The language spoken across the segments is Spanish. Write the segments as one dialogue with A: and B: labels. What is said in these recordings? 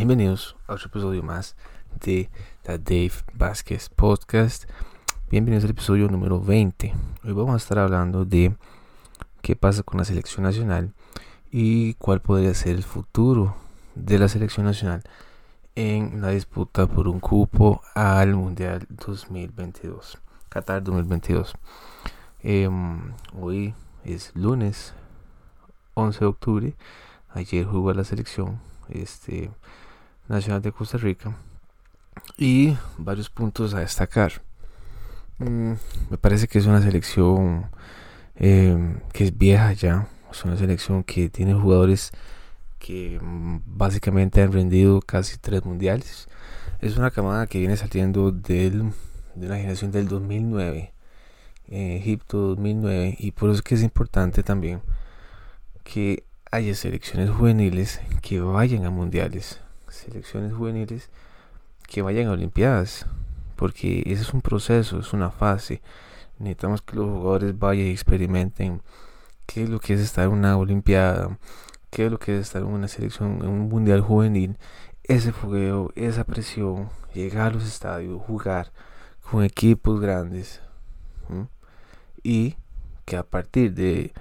A: Bienvenidos a otro episodio más de The Dave Vázquez Podcast. Bienvenidos al episodio número 20. Hoy vamos a estar hablando de qué pasa con la selección nacional y cuál podría ser el futuro de la selección nacional en la disputa por un cupo al Mundial 2022, Qatar 2022. Em, hoy es lunes 11 de octubre. Ayer jugó la selección este, nacional de Costa Rica y varios puntos a destacar. Mm, me parece que es una selección em, que es vieja ya, es una selección que tiene jugadores que mm, básicamente han rendido casi tres mundiales. Es una camada que viene saliendo del, de una generación del 2009, Egipto 2009, y por eso es que es importante también que haya selecciones juveniles que vayan a mundiales, selecciones juveniles que vayan a olimpiadas, porque ese es un proceso, es una fase. Necesitamos que los jugadores vayan y experimenten qué es lo que es estar en una olimpiada, qué es lo que es estar en una selección, en un mundial juvenil, ese fogueo, esa presión, llegar a los estadios, jugar con equipos grandes y que a partir de,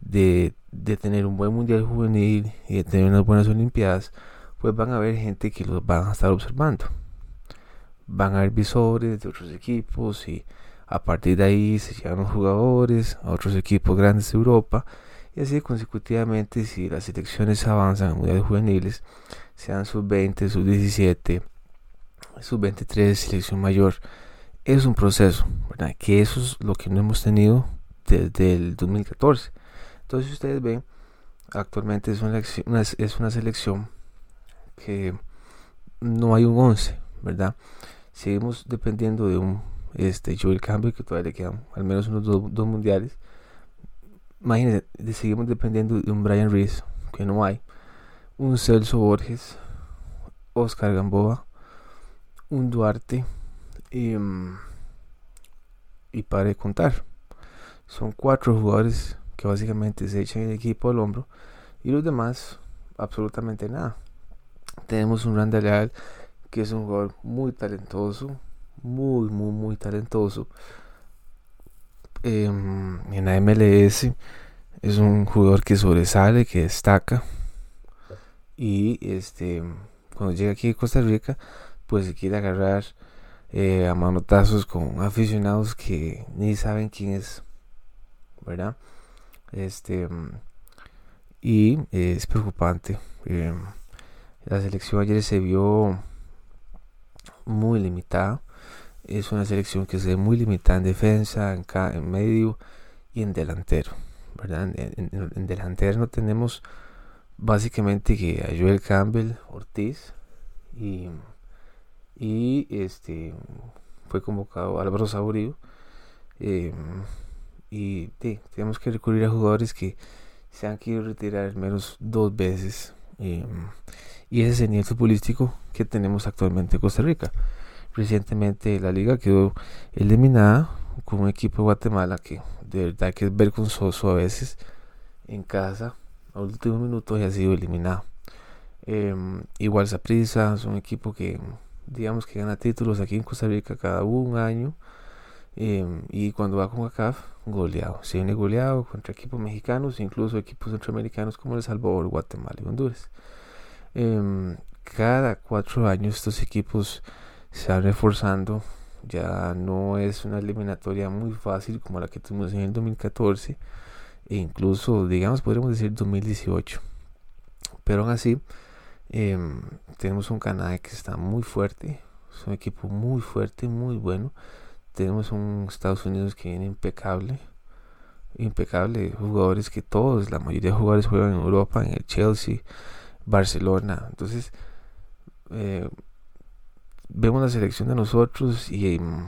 A: de, de, tener un buen mundial juvenil y de tener unas buenas olimpiadas, pues van a haber gente que los van a estar observando. Van a haber visores de otros equipos y a partir de ahí se llegan los jugadores a otros equipos grandes de Europa y así consecutivamente si las selecciones avanzan a mundiales juveniles, sean sub-20, sub-17, sub-23, selección mayor, es un proceso, ¿verdad? Que eso es lo que no hemos tenido desde el 2014. Entonces ustedes ven, actualmente es una, es una selección que no hay un 11, ¿verdad? Seguimos dependiendo de un este Joel Campbell que todavía le quedan al menos unos dos mundiales imagínense, seguimos dependiendo de un Brian Reese, que no hay, un Celso Borges, Oscar Gamboa, un Duarte y, y para contar. Son cuatro jugadores que básicamente se echan el equipo al hombro y los demás absolutamente nada. Tenemos un Randall que es un jugador muy talentoso, muy, muy, muy talentoso Em, en la MLS es un jugador que sobresale, que destaca. Y este cuando llega aquí a Costa Rica, pues se quiere agarrar eh, a manotazos con aficionados que ni saben quién es, ¿verdad? Este y es preocupante. Em, la selección ayer se vio muy limitada es una selección que se ve muy limitada en defensa, en, en medio y en delantero. ¿verdad? En, delantero no tenemos básicamente que a Joel Campbell, Ortiz y, este fue convocado Álvaro Saurio. Em, y tenemos que recurrir a jugadores que se han querido retirar al menos dos veces. Em, y ese es el nivel futbolístico que tenemos actualmente en Costa Rica. Recientemente la liga quedó eliminada con un equipo de Guatemala que de verdad que es vergonzoso a veces en casa. A último minuto ya ha sido eliminado. Em, igual Saprissa es un equipo que digamos que gana títulos aquí en Costa Rica cada un año. Em, y cuando va con ACAF, goleado. Se viene goleado contra equipos mexicanos, incluso equipos centroamericanos como El Salvador, Guatemala y Honduras. Em, cada cuatro años estos equipos se va reforzando. Ya no es una eliminatoria muy fácil como la que tuvimos en el 2014 e incluso, digamos, podríamos decir 2018. Pero aún así, em, tenemos un Canadá que está muy fuerte, es un equipo muy fuerte, muy bueno. Tenemos un Estados Unidos que viene impecable, impecable, jugadores que todos, la mayoría de jugadores juegan en Europa, en el Chelsea, Barcelona. Entonces, eh, vemos la selección de nosotros y em,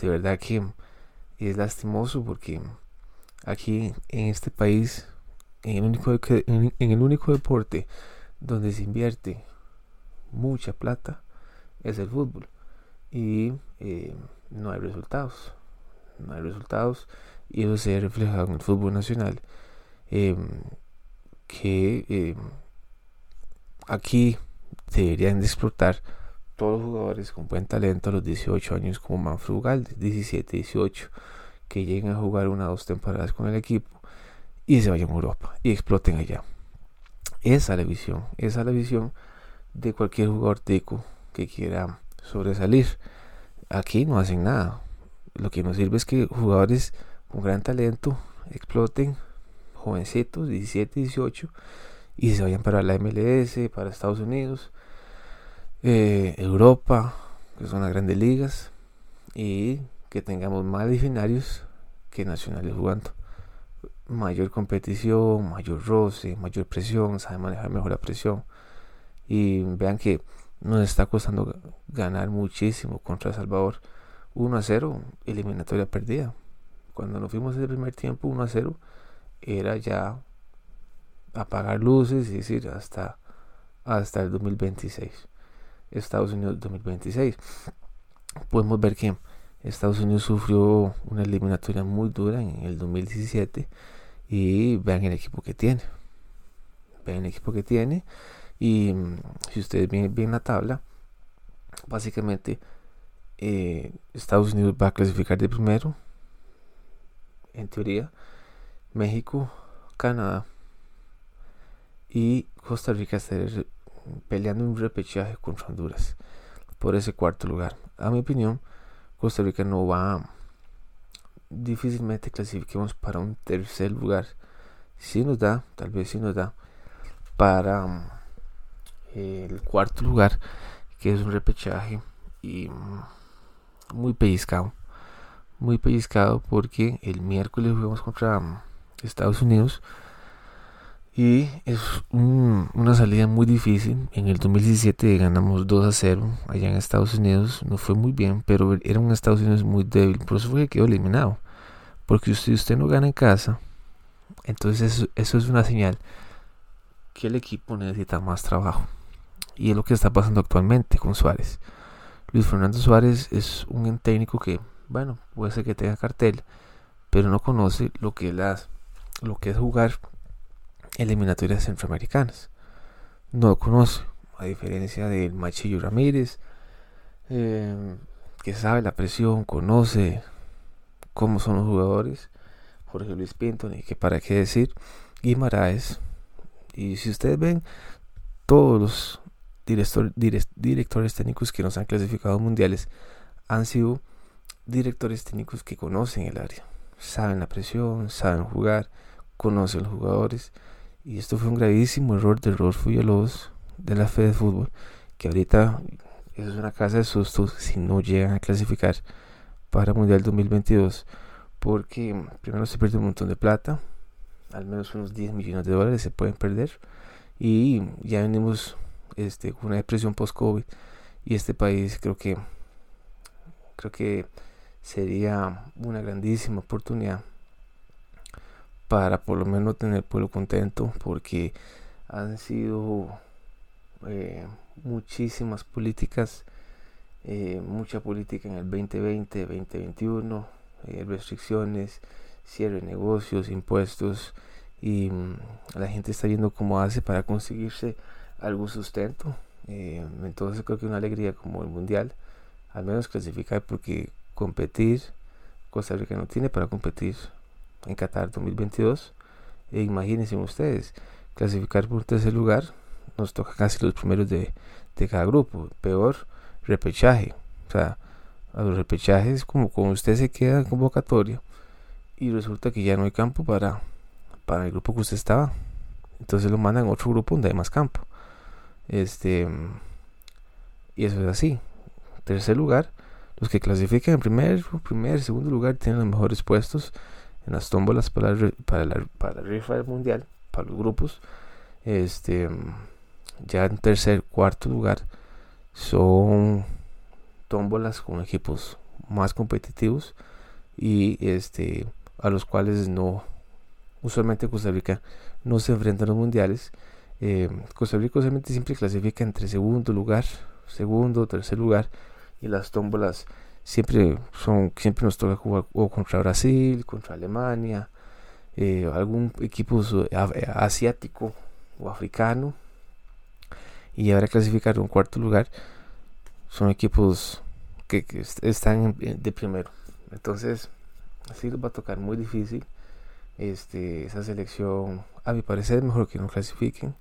A: de verdad que es lastimoso porque aquí en este país, en el único, en, el único deporte donde se invierte mucha plata es el fútbol y em, no hay resultados no hay resultados y eso se ha reflejado en el fútbol nacional em, que aquí deberían de explotar todos los jugadores con buen talento a los 18 años como Manfrugal, 17, 18, que lleguen a jugar una o dos temporadas con el equipo y se vayan a Europa y exploten allá. Esa es la visión, esa es la visión de cualquier jugador teco que quiera sobresalir. Aquí no hacen nada. Lo que nos sirve es que jugadores con gran talento exploten, jovencitos, 17, 18, y se vayan para la MLS, para Estados Unidos, eh, Europa, que son las grandes ligas, y que tengamos más legionarios que nacionales jugando. Mayor competición, mayor roce, mayor presión, sabe manejar mejor la presión. Y vean que nos está costando ganar muchísimo contra El Salvador. 1 a 0, eliminatoria perdida. Cuando nos fuimos el primer tiempo, 1 a 0, era ya apagar luces y decir hasta, hasta el 2026. Estados Unidos 2026. Podemos ver que Estados Unidos sufrió una eliminatoria muy dura en el 2017 y vean el equipo que tiene. Vean el equipo que tiene y mm, si ustedes ven bien la tabla, básicamente eh, Estados Unidos va a clasificar de primero, en teoría, México, Canadá y Costa Rica estará peleando un repechaje contra Honduras por ese cuarto lugar. A mi opinión, Costa Rica no va difícilmente clasifiquemos para un tercer lugar. Si nos da, tal vez si nos da para mm, el cuarto lugar, que es un repechaje y mm, muy pellizcado. Muy pellizcado porque el miércoles jugamos contra mm, Estados Unidos y es una salida muy difícil. En el 2017 ganamos 2 a 0 allá en Estados Unidos. No fue muy bien, pero era un Estados Unidos muy débil. Por eso fue que quedó eliminado. Porque si usted no gana en casa, entonces eso, es una señal que el equipo necesita más trabajo. Y es lo que está pasando actualmente con Suárez. Luis Fernando Suárez es un técnico que, bueno, puede ser que tenga cartel, pero no conoce lo que, las, lo que es jugar eliminatorias centroamericanas. No conoce, a diferencia del Machillo Ramírez, eh, que sabe la presión, conoce cómo son los jugadores. Jorge Luis Pinto, ni que para qué decir. Guimaraes. Y si ustedes ven, todos los directores técnicos que nos han clasificado mundiales han sido directores técnicos que conocen el área. Saben la presión, saben jugar, conocen los jugadores y esto fue un gravísimo error de Rolfo Villalobos de la Fede de Fútbol, que ahorita es una casa de sustos si no llegan a clasificar para Mundial 2022, porque primero se pierde un montón de plata, al menos unos 10 millones de dólares se pueden perder, y ya venimos este, con una depresión post-COVID, y este país creo que creo que sería una grandísima oportunidad para por lo menos tener el pueblo contento porque han sido eh, muchísimas políticas eh, mucha política en el 2020 2021 eh, restricciones cierre de negocios impuestos y mm, la gente está yendo como hace para conseguirse algún sustento. Entonces creo que una alegría como el mundial al menos clasificar porque competir Costa Rica no tiene para competir en Qatar 2022. E imagínense ustedes, clasificar por tercer lugar nos toca casi los primeros de, de cada grupo. Peor, repechaje. O sea, a los repechajes, como cuando usted se queda en convocatoria y resulta que ya no hay campo para, para el grupo que usted estaba. Entonces lo mandan a otro grupo donde hay más campo. Este, y eso es así. Tercer lugar, los que clasifican en primer, primer, segundo lugar tienen los mejores puestos en las tómbolas para la, para la, rifa del mundial, para los grupos. Este, ya en tercer, cuarto lugar son tómbolas con equipos más competitivos y este a los cuales no usualmente Costa Rica no se enfrenta a los mundiales eh, Costa Rica usualmente siempre clasifica entre segundo lugar segundo tercer lugar y las tómbolas siempre son siempre nos toca jugar o contra Brasil contra Alemania eh, algún equipo asiático o africano y ahora clasificar un cuarto lugar son equipos que, están de primero. Entonces, así les va a tocar muy difícil. Este, esa selección, a mi parecer, mejor que no clasifiquen.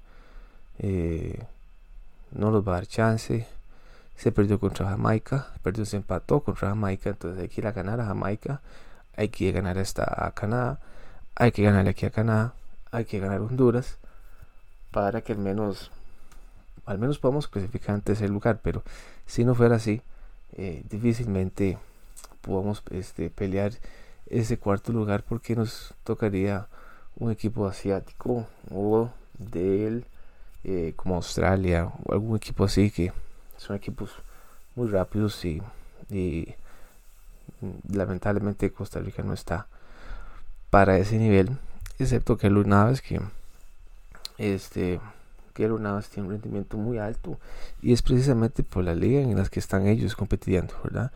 A: Eh, no los va a dar chance. Se perdió contra Jamaica, perdió, se empató contra Jamaica, entonces hay que ir a ganar a Jamaica, hay que ganar esta a Canadá, hay que ganarle aquí a Canadá, hay que ganar Honduras para que al menos al menos podamos clasificar en tercer lugar, pero si no fuera así, eh, difícilmente podamos este, pelear ese cuarto lugar porque nos tocaría un equipo asiático o del eh, como Australia o algún equipo así que son equipos muy rápidos y, lamentablemente Costa Rica no está para ese nivel excepto que los naves que este que Navas tiene un rendimiento muy alto y es precisamente por la liga en las que están ellos compitiendo, ¿verdad?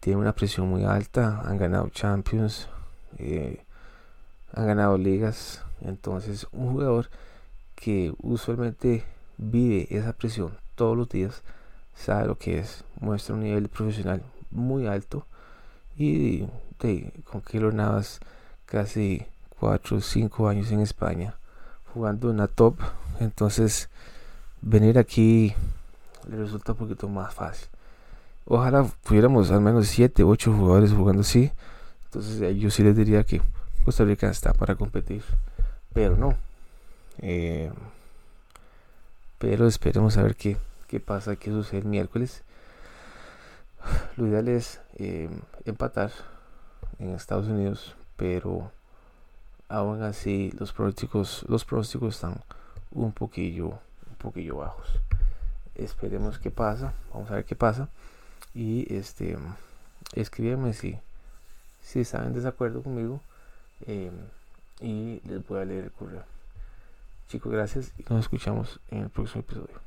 A: Tienen una presión muy alta, han ganado Champions, eh, han ganado ligas, entonces un jugador que usualmente vive esa presión todos los días sabe lo que es, muestra un nivel profesional muy alto y con Keylor Navas casi 4 o 5 años en España jugando en la top entonces, venir aquí le resulta un poquito más fácil. Ojalá pudiéramos al menos 7, 8 jugadores jugando así. Entonces, yo sí les diría que Costa Rica está para competir. Pero no. Eh, pero esperemos a ver qué, qué pasa, qué sucede el miércoles. Lo ideal es eh, empatar en Estados Unidos, pero aún así los pronósticos, los pronósticos están un poquillo, un poquillo bajos. Esperemos qué pasa, vamos a ver qué pasa. Y este, escríbeme si, si están en desacuerdo conmigo eh, y les voy a leer el correo. Chicos, gracias y nos escuchamos en el próximo episodio.